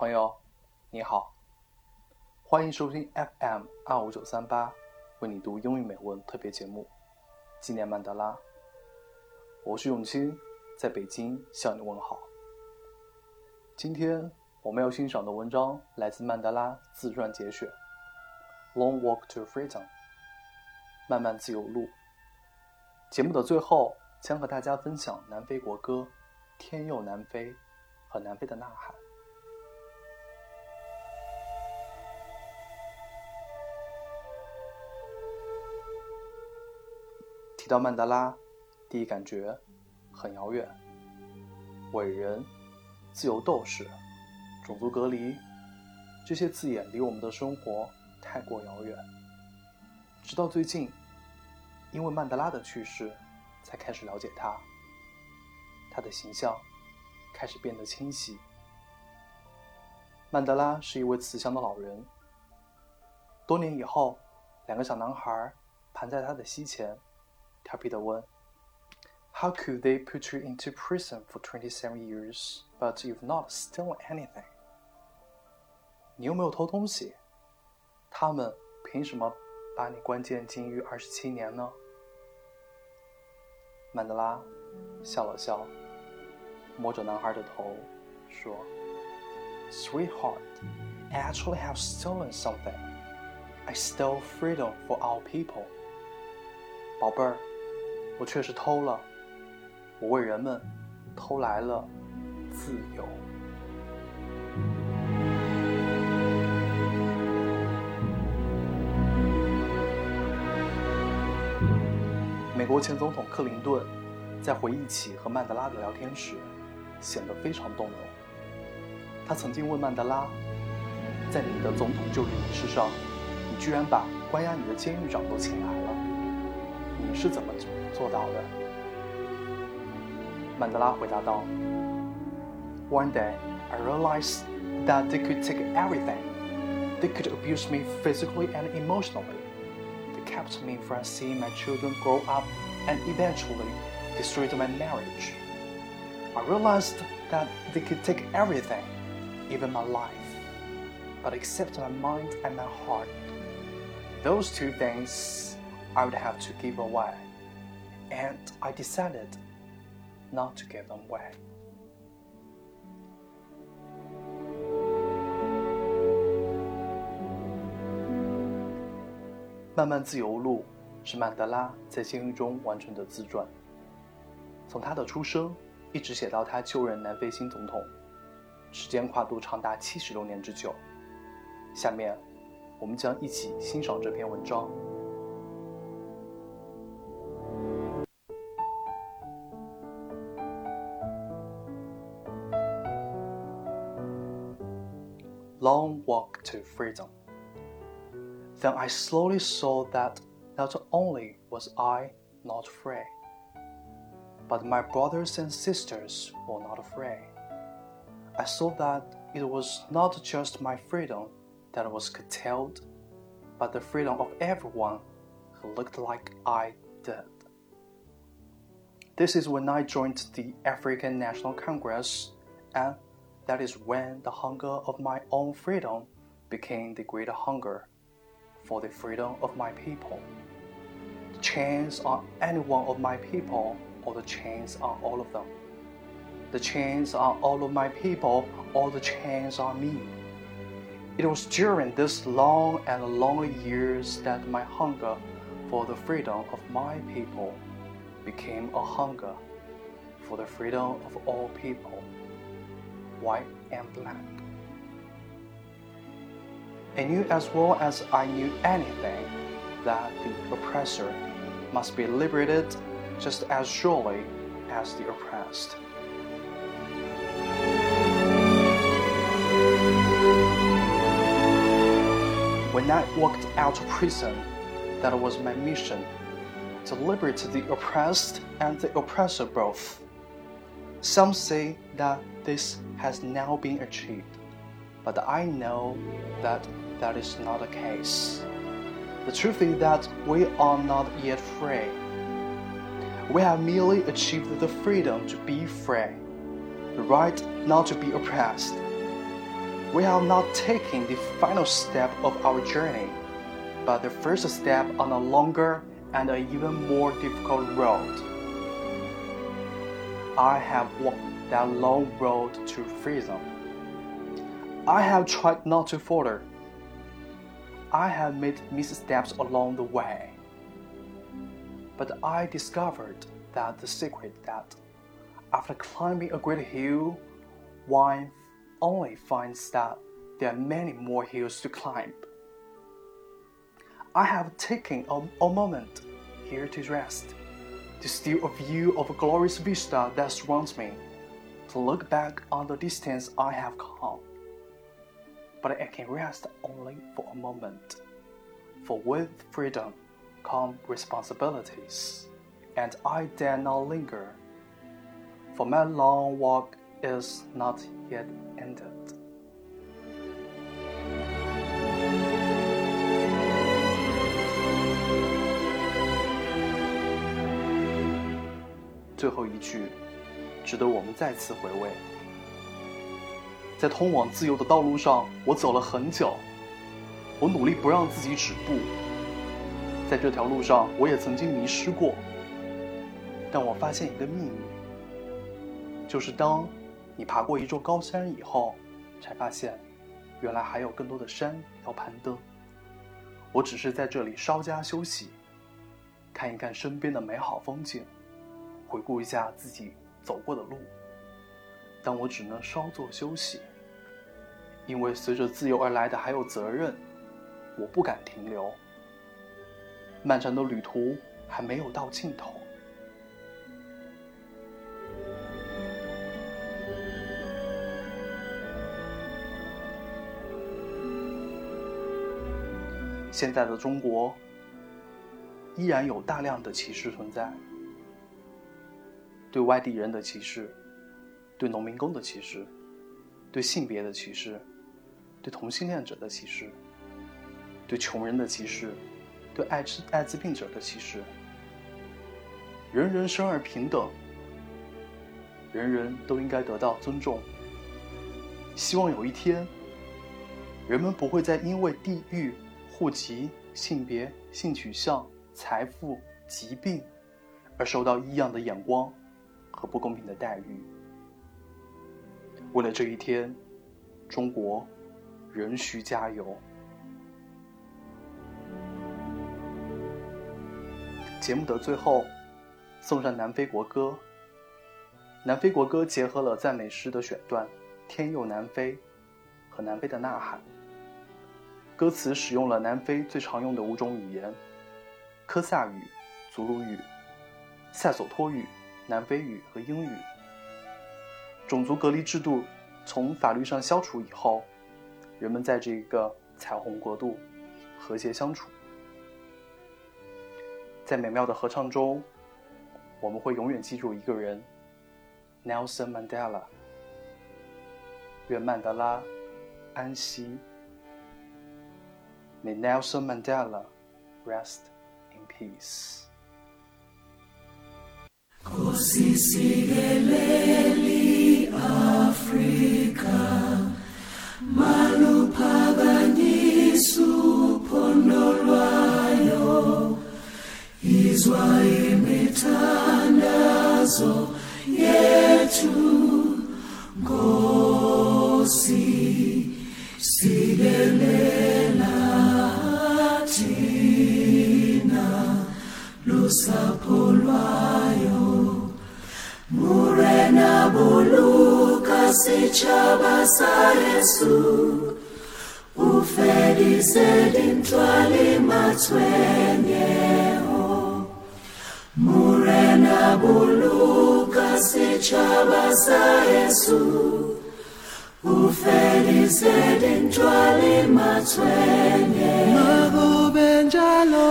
朋友，你好，欢迎收听 FM 二五九三八，为你读英语美文特别节目，纪念曼德拉。我是永清，在北京向你问好。今天我们要欣赏的文章来自曼德拉自传节选，《Long Walk to Freedom》，漫漫自由路。节目的最后将和大家分享南非国歌《天佑南非》和南非的呐喊。提到曼德拉，第一感觉很遥远。伟人、自由斗士、种族隔离，这些字眼离我们的生活太过遥远。直到最近。因为曼德拉的去世，才开始了解他。他的形象开始变得清晰。曼德拉是一位慈祥的老人。多年以后，两个小男孩盘在他的膝前，调皮地问：“How could they put you into prison for twenty-seven years, but you've not stolen anything？” 你又没有偷东西，他们凭什么把你关进监狱二十七年呢？曼德拉笑了笑，摸着男孩的头，说：“Sweetheart, I actually have stolen something. I stole freedom for our people.” 宝贝儿， 我确实偷了，我为人们偷来了自由。美国前总统克林顿在回忆起和曼德拉的聊天时，显得非常动容。他曾经问曼德拉：“在你的总统就职仪式上，你居然把关押你的监狱长都请来了，你是怎么做到的？”曼德拉回答道：“One day, I realized that they could take everything. They could abuse me physically and emotionally.” kept me from seeing my children grow up and eventually destroyed my marriage. I realized that they could take everything, even my life, but except my mind and my heart. Those two things I would have to give away, And I decided not to give them away. 漫漫自由路是曼德拉在监狱中完成的自传。从他的出生一直写到他就任南非新总统，时间跨度长达七十多年之久。下面，我们将一起欣赏这篇文章。Long Walk to freedom. Then I slowly saw that not only was I not free, but my brothers and sisters were not free. I saw that it was not just my freedom that was curtailed, but the freedom of everyone who looked like I did. This is when I joined the African National Congress, and that is when the hunger of my own freedom became the greater hunger for the freedom of my people. The chains on any one of my people, or the chains on all of them. The chains on all of my people, or the chains on me. It was during these long and lonely years that my hunger for the freedom of my people became a hunger for the freedom of all people, white and black. I knew as well as I knew anything that the oppressor must be liberated just as surely as the oppressed. When I walked out of prison, that was my mission to liberate the oppressed and the oppressor both. Some say that this has now been achieved but I know that that is not the case. The truth is that we are not yet free. We have merely achieved the freedom to be free, the right not to be oppressed. we have not taken the final step of our journey, but the first step on a longer and an even more difficult road. I have walked that long road to freedom. I have tried not to falter. I have made missteps along the way. But I discovered that the secret that after climbing a great hill, one only finds that there are many more hills to climb. I have taken a, a moment here to rest, to steal a view of a glorious vista that surrounds me, to look back on the distance I have come. But I can rest only for a moment, for with freedom come responsibilities, and I dare not linger, for my long walk is not yet ended. 最后一句，值得我们再次回味。在通往自由的道路上，我走了很久，我努力不让自己止步。在这条路上，我也曾经迷失过，但我发现一个秘密，就是当。你爬过一座高山以后，才发现，原来还有更多的山要攀登。我只是在这里稍加休息，看一看身边的美好风景，回顾一下自己走过的路。但我只能稍作休息，因为随着自由而来的还有责任，我不敢停留。漫长的旅途还没有到尽头。现在的中国依然有大量的歧视存在，对外地人的歧视，对农民工的歧视，对性别的歧视，对同性恋者的歧视，对穷人的歧视，对艾滋艾滋病者的歧视。人人生而平等，人人都应该得到尊重。希望有一天，人们不会再因为地域。户籍、性别、性取向、财富、疾病，而受到异样的眼光和不公平的待遇。为了这一天，中国仍需加油。节目的最后，送上南非国歌。南非国歌结合了赞美诗的选段《天佑南非》和南非的呐喊。歌词使用了南非最常用的五种语言：科萨语、祖鲁语、塞索托语、南非语和英语。种族隔离制度从法律上消除以后，人们在这个彩虹国度和谐相处。在美妙的合唱中，我们会永远记住一个人：Nelson Mandela。愿曼德拉安息。May Nelson Mandela rest in peace. Kosisikeleli Afrika maluphakanyisa uphondo lwayo izwa imithandazo yethu. Nkosi sikelela lusapho boluka sitshaba sa yesu o dintwa le matshwenyeho morena boluka setšhaba sa yesu o fedise dintwa le. Benjalo.